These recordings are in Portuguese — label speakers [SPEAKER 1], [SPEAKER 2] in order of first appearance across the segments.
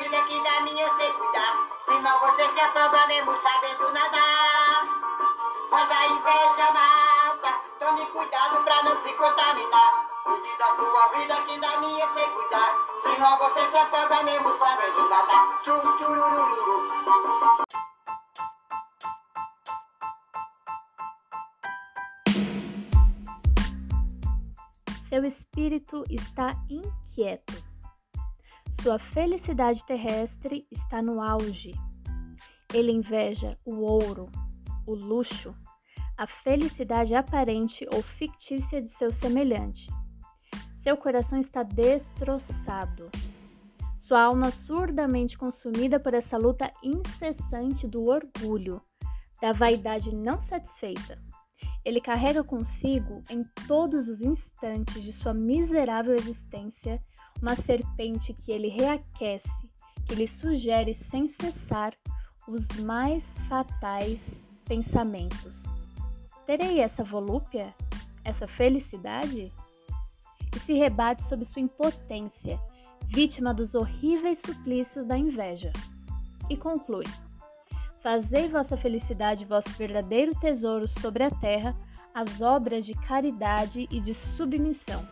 [SPEAKER 1] vida que da minha eu sei cuidar. Senão você se afoga mesmo sabendo nadar. Mas a inveja mata. Tome cuidado pra não se contaminar. Cuide da sua vida que da minha eu sei cuidar. Senão você se afoga mesmo sabendo nadar. Tchuru, tchurururu.
[SPEAKER 2] Seu espírito está inquieto. Sua felicidade terrestre está no auge. Ele inveja o ouro, o luxo, a felicidade aparente ou fictícia de seu semelhante. Seu coração está destroçado. Sua alma surdamente consumida por essa luta incessante do orgulho, da vaidade não satisfeita ele carrega consigo, em todos os instantes de sua miserável existência, uma serpente que ele reaquece, que lhe sugere sem cessar os mais fatais pensamentos. Terei essa volúpia? Essa felicidade? E se rebate sob sua impotência, vítima dos horríveis suplícios da inveja. E conclui. Fazei vossa felicidade vosso verdadeiro tesouro sobre a terra, as obras de caridade e de submissão,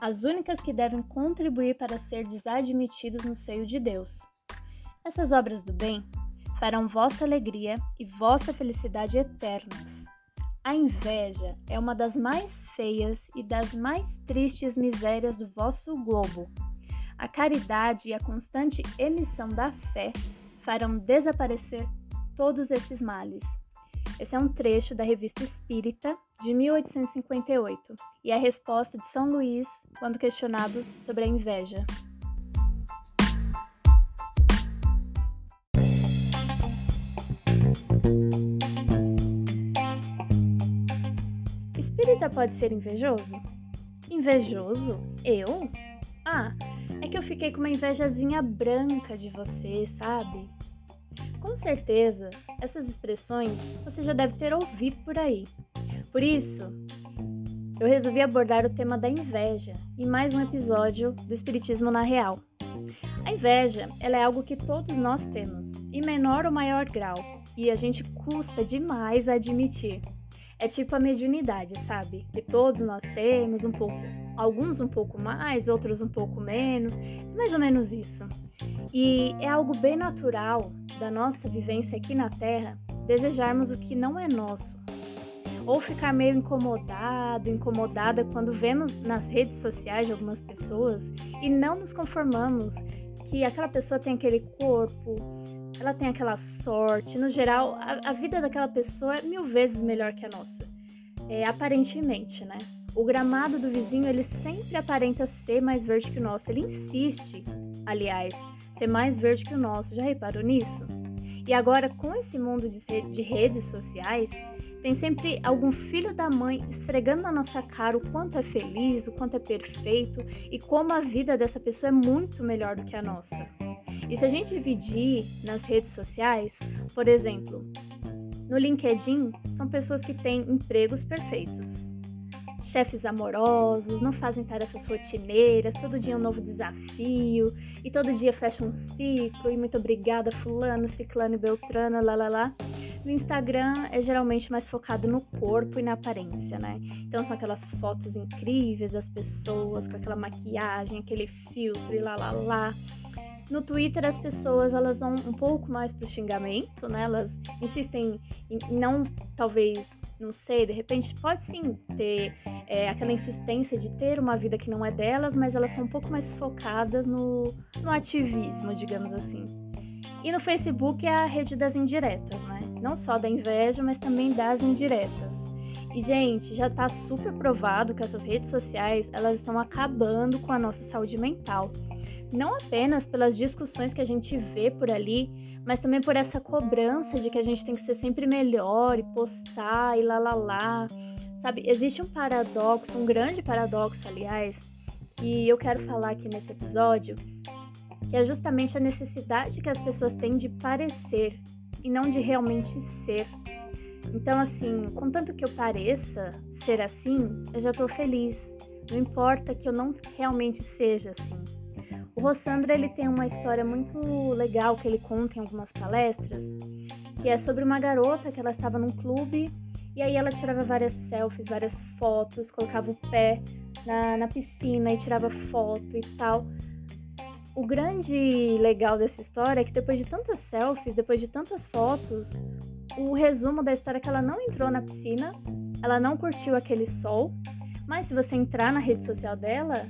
[SPEAKER 2] as únicas que devem contribuir para ser desadmitidos no seio de Deus. Essas obras do bem farão vossa alegria e vossa felicidade eternas. A inveja é uma das mais feias e das mais tristes misérias do vosso globo. A caridade e a constante emissão da fé farão desaparecer todos esses males. Esse é um trecho da Revista Espírita de 1858 e é a resposta de São Luís quando questionado sobre a inveja. Espírita pode ser invejoso? Invejoso? Eu? Ah, é que eu fiquei com uma invejazinha branca de você, sabe? Com certeza, essas expressões você já deve ter ouvido por aí. Por isso, eu resolvi abordar o tema da inveja em mais um episódio do Espiritismo na Real. A inveja ela é algo que todos nós temos, em menor ou maior grau, e a gente custa demais admitir. É tipo a mediunidade, sabe? Que todos nós temos um pouco, alguns um pouco mais, outros um pouco menos, mais ou menos isso. E é algo bem natural da nossa vivência aqui na Terra desejarmos o que não é nosso. Ou ficar meio incomodado, incomodada quando vemos nas redes sociais de algumas pessoas e não nos conformamos que aquela pessoa tem aquele corpo, ela tem aquela sorte. No geral, a, a vida daquela pessoa é mil vezes melhor que a nossa. É, aparentemente, né? O gramado do vizinho, ele sempre aparenta ser mais verde que o nosso. Ele insiste, aliás, ser mais verde que o nosso. Já reparou nisso? E agora, com esse mundo de, de redes sociais, tem sempre algum filho da mãe esfregando na nossa cara o quanto é feliz, o quanto é perfeito e como a vida dessa pessoa é muito melhor do que a nossa. E se a gente dividir nas redes sociais, por exemplo, no LinkedIn, são pessoas que têm empregos perfeitos chefes amorosos, não fazem tarefas rotineiras, todo dia é um novo desafio, e todo dia fecha um ciclo, e muito obrigada, fulano, ciclano e beltrano, lá lá lá. No Instagram é geralmente mais focado no corpo e na aparência, né? Então são aquelas fotos incríveis das pessoas com aquela maquiagem, aquele filtro e lá lá lá. No Twitter as pessoas elas vão um pouco mais pro xingamento, né? Elas insistem em não talvez não sei, de repente pode sim ter é, aquela insistência de ter uma vida que não é delas, mas elas são um pouco mais focadas no, no ativismo, digamos assim. E no Facebook é a rede das indiretas, né? Não só da inveja, mas também das indiretas. E, gente, já está super provado que essas redes sociais elas estão acabando com a nossa saúde mental não apenas pelas discussões que a gente vê por ali, mas também por essa cobrança de que a gente tem que ser sempre melhor e postar e lá lá lá. Sabe, existe um paradoxo, um grande paradoxo, aliás, que eu quero falar aqui nesse episódio, que é justamente a necessidade que as pessoas têm de parecer e não de realmente ser. Então, assim, contanto que eu pareça ser assim, eu já tô feliz. Não importa que eu não realmente seja assim. O Rossandra ele tem uma história muito legal que ele conta em algumas palestras, que é sobre uma garota que ela estava num clube e aí ela tirava várias selfies, várias fotos, colocava o pé na, na piscina e tirava foto e tal. O grande legal dessa história é que depois de tantas selfies, depois de tantas fotos, o resumo da história é que ela não entrou na piscina, ela não curtiu aquele sol, mas se você entrar na rede social dela,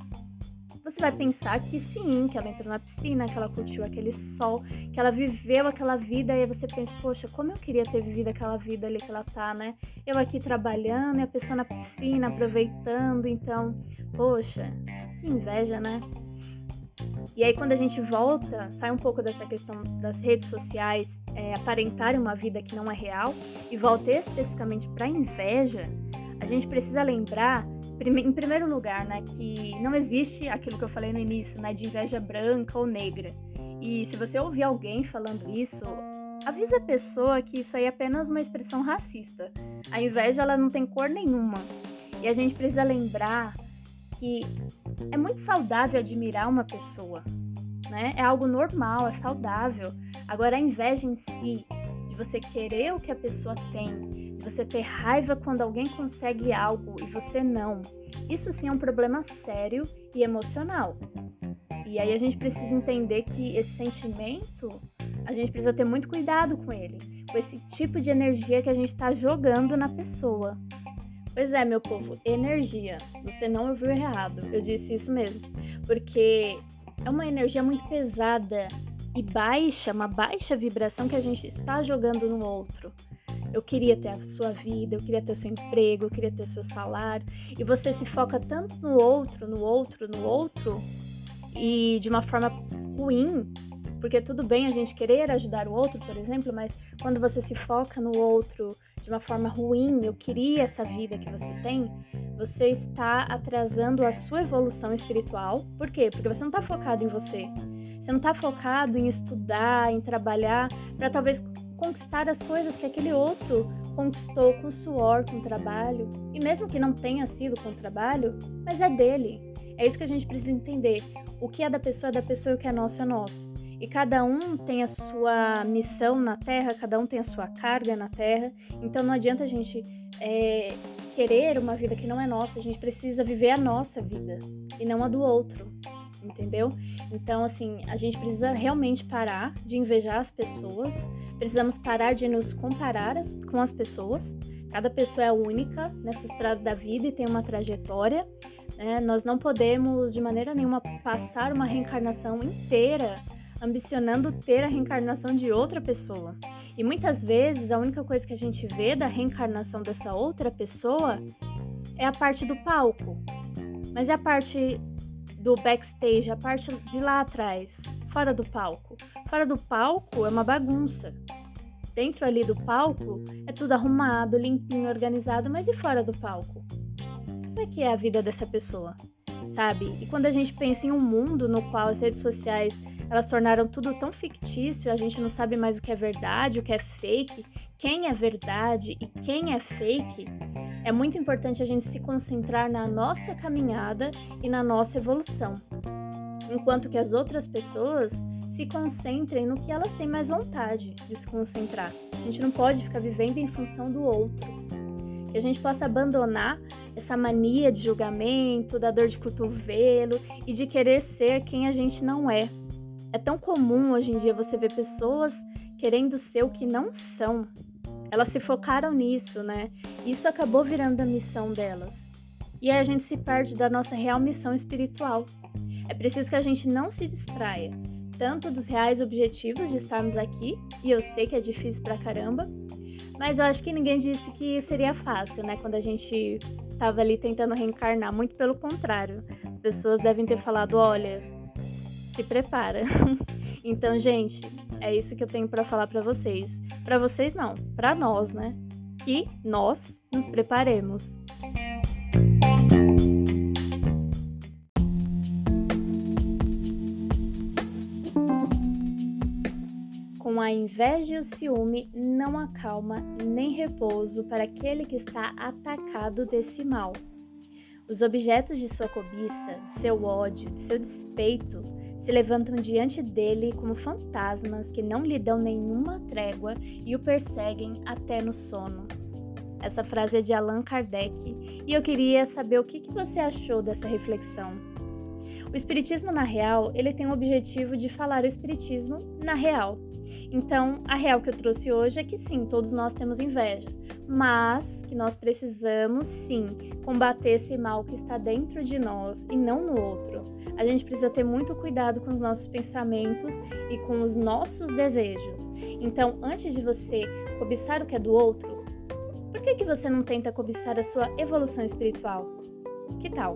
[SPEAKER 2] você vai pensar que sim, que ela entrou na piscina, que ela curtiu aquele sol, que ela viveu aquela vida, e aí você pensa, poxa, como eu queria ter vivido aquela vida ali que ela tá, né? Eu aqui trabalhando e a pessoa na piscina, aproveitando, então, poxa, que inveja, né? E aí quando a gente volta, sai um pouco dessa questão das redes sociais é, aparentarem uma vida que não é real e volta especificamente para inveja, gente precisa lembrar em primeiro lugar, né, que não existe aquilo que eu falei no início, né, de inveja branca ou negra. E se você ouvir alguém falando isso, avisa a pessoa que isso aí é apenas uma expressão racista. A inveja ela não tem cor nenhuma. E a gente precisa lembrar que é muito saudável admirar uma pessoa, né? É algo normal, é saudável. Agora a inveja em si, você querer o que a pessoa tem, você ter raiva quando alguém consegue algo e você não. Isso sim é um problema sério e emocional. E aí a gente precisa entender que esse sentimento, a gente precisa ter muito cuidado com ele, com esse tipo de energia que a gente está jogando na pessoa. Pois é, meu povo, energia. Você não ouviu errado, eu disse isso mesmo. Porque é uma energia muito pesada e baixa, uma baixa vibração que a gente está jogando no outro. Eu queria ter a sua vida, eu queria ter seu emprego, eu queria ter seu salário. E você se foca tanto no outro, no outro, no outro, e de uma forma ruim, porque tudo bem a gente querer ajudar o outro, por exemplo, mas quando você se foca no outro de uma forma ruim, eu queria essa vida que você tem, você está atrasando a sua evolução espiritual. Por quê? Porque você não está focado em você. Você não está focado em estudar, em trabalhar, para talvez conquistar as coisas que aquele outro conquistou com suor, com trabalho, e mesmo que não tenha sido com trabalho, mas é dele. É isso que a gente precisa entender. O que é da pessoa é da pessoa, o que é nosso é nosso. E cada um tem a sua missão na Terra, cada um tem a sua carga na Terra. Então não adianta a gente é, querer uma vida que não é nossa, a gente precisa viver a nossa vida e não a do outro, entendeu? Então, assim, a gente precisa realmente parar de invejar as pessoas, Precisamos parar de nos comparar as, com as pessoas. Cada pessoa é única nessa estrada da vida e tem uma trajetória. Né? Nós não podemos, de maneira nenhuma, passar uma reencarnação inteira ambicionando ter a reencarnação de outra pessoa. E muitas vezes a única coisa que a gente vê da reencarnação dessa outra pessoa é a parte do palco. Mas é a parte do backstage, a parte de lá atrás, fora do palco. Fora do palco é uma bagunça. Dentro ali do palco é tudo arrumado, limpinho, organizado, mas e fora do palco? Como é que é a vida dessa pessoa? Sabe? E quando a gente pensa em um mundo no qual as redes sociais elas tornaram tudo tão fictício, a gente não sabe mais o que é verdade, o que é fake, quem é verdade e quem é fake, é muito importante a gente se concentrar na nossa caminhada e na nossa evolução enquanto que as outras pessoas se concentrem no que elas têm mais vontade de se concentrar. A gente não pode ficar vivendo em função do outro. Que a gente possa abandonar essa mania de julgamento, da dor de cotovelo e de querer ser quem a gente não é. É tão comum hoje em dia você ver pessoas querendo ser o que não são. Elas se focaram nisso, né? Isso acabou virando a missão delas. E aí a gente se perde da nossa real missão espiritual, é preciso que a gente não se distraia, tanto dos reais objetivos de estarmos aqui, e eu sei que é difícil pra caramba, mas eu acho que ninguém disse que seria fácil, né? Quando a gente estava ali tentando reencarnar, muito pelo contrário. As pessoas devem ter falado: olha, se prepara. então, gente, é isso que eu tenho para falar para vocês. Para vocês não, para nós, né? Que nós nos preparemos. Com a inveja e o ciúme não acalma nem repouso para aquele que está atacado desse mal. Os objetos de sua cobiça, seu ódio, seu despeito, se levantam diante dele como fantasmas que não lhe dão nenhuma trégua e o perseguem até no sono. Essa frase é de Allan Kardec e eu queria saber o que, que você achou dessa reflexão. O Espiritismo na Real, ele tem o objetivo de falar o Espiritismo na real. Então, a real que eu trouxe hoje é que sim, todos nós temos inveja, mas que nós precisamos sim combater esse mal que está dentro de nós e não no outro. A gente precisa ter muito cuidado com os nossos pensamentos e com os nossos desejos. Então, antes de você cobiçar o que é do outro, por que, que você não tenta cobiçar a sua evolução espiritual? Que tal?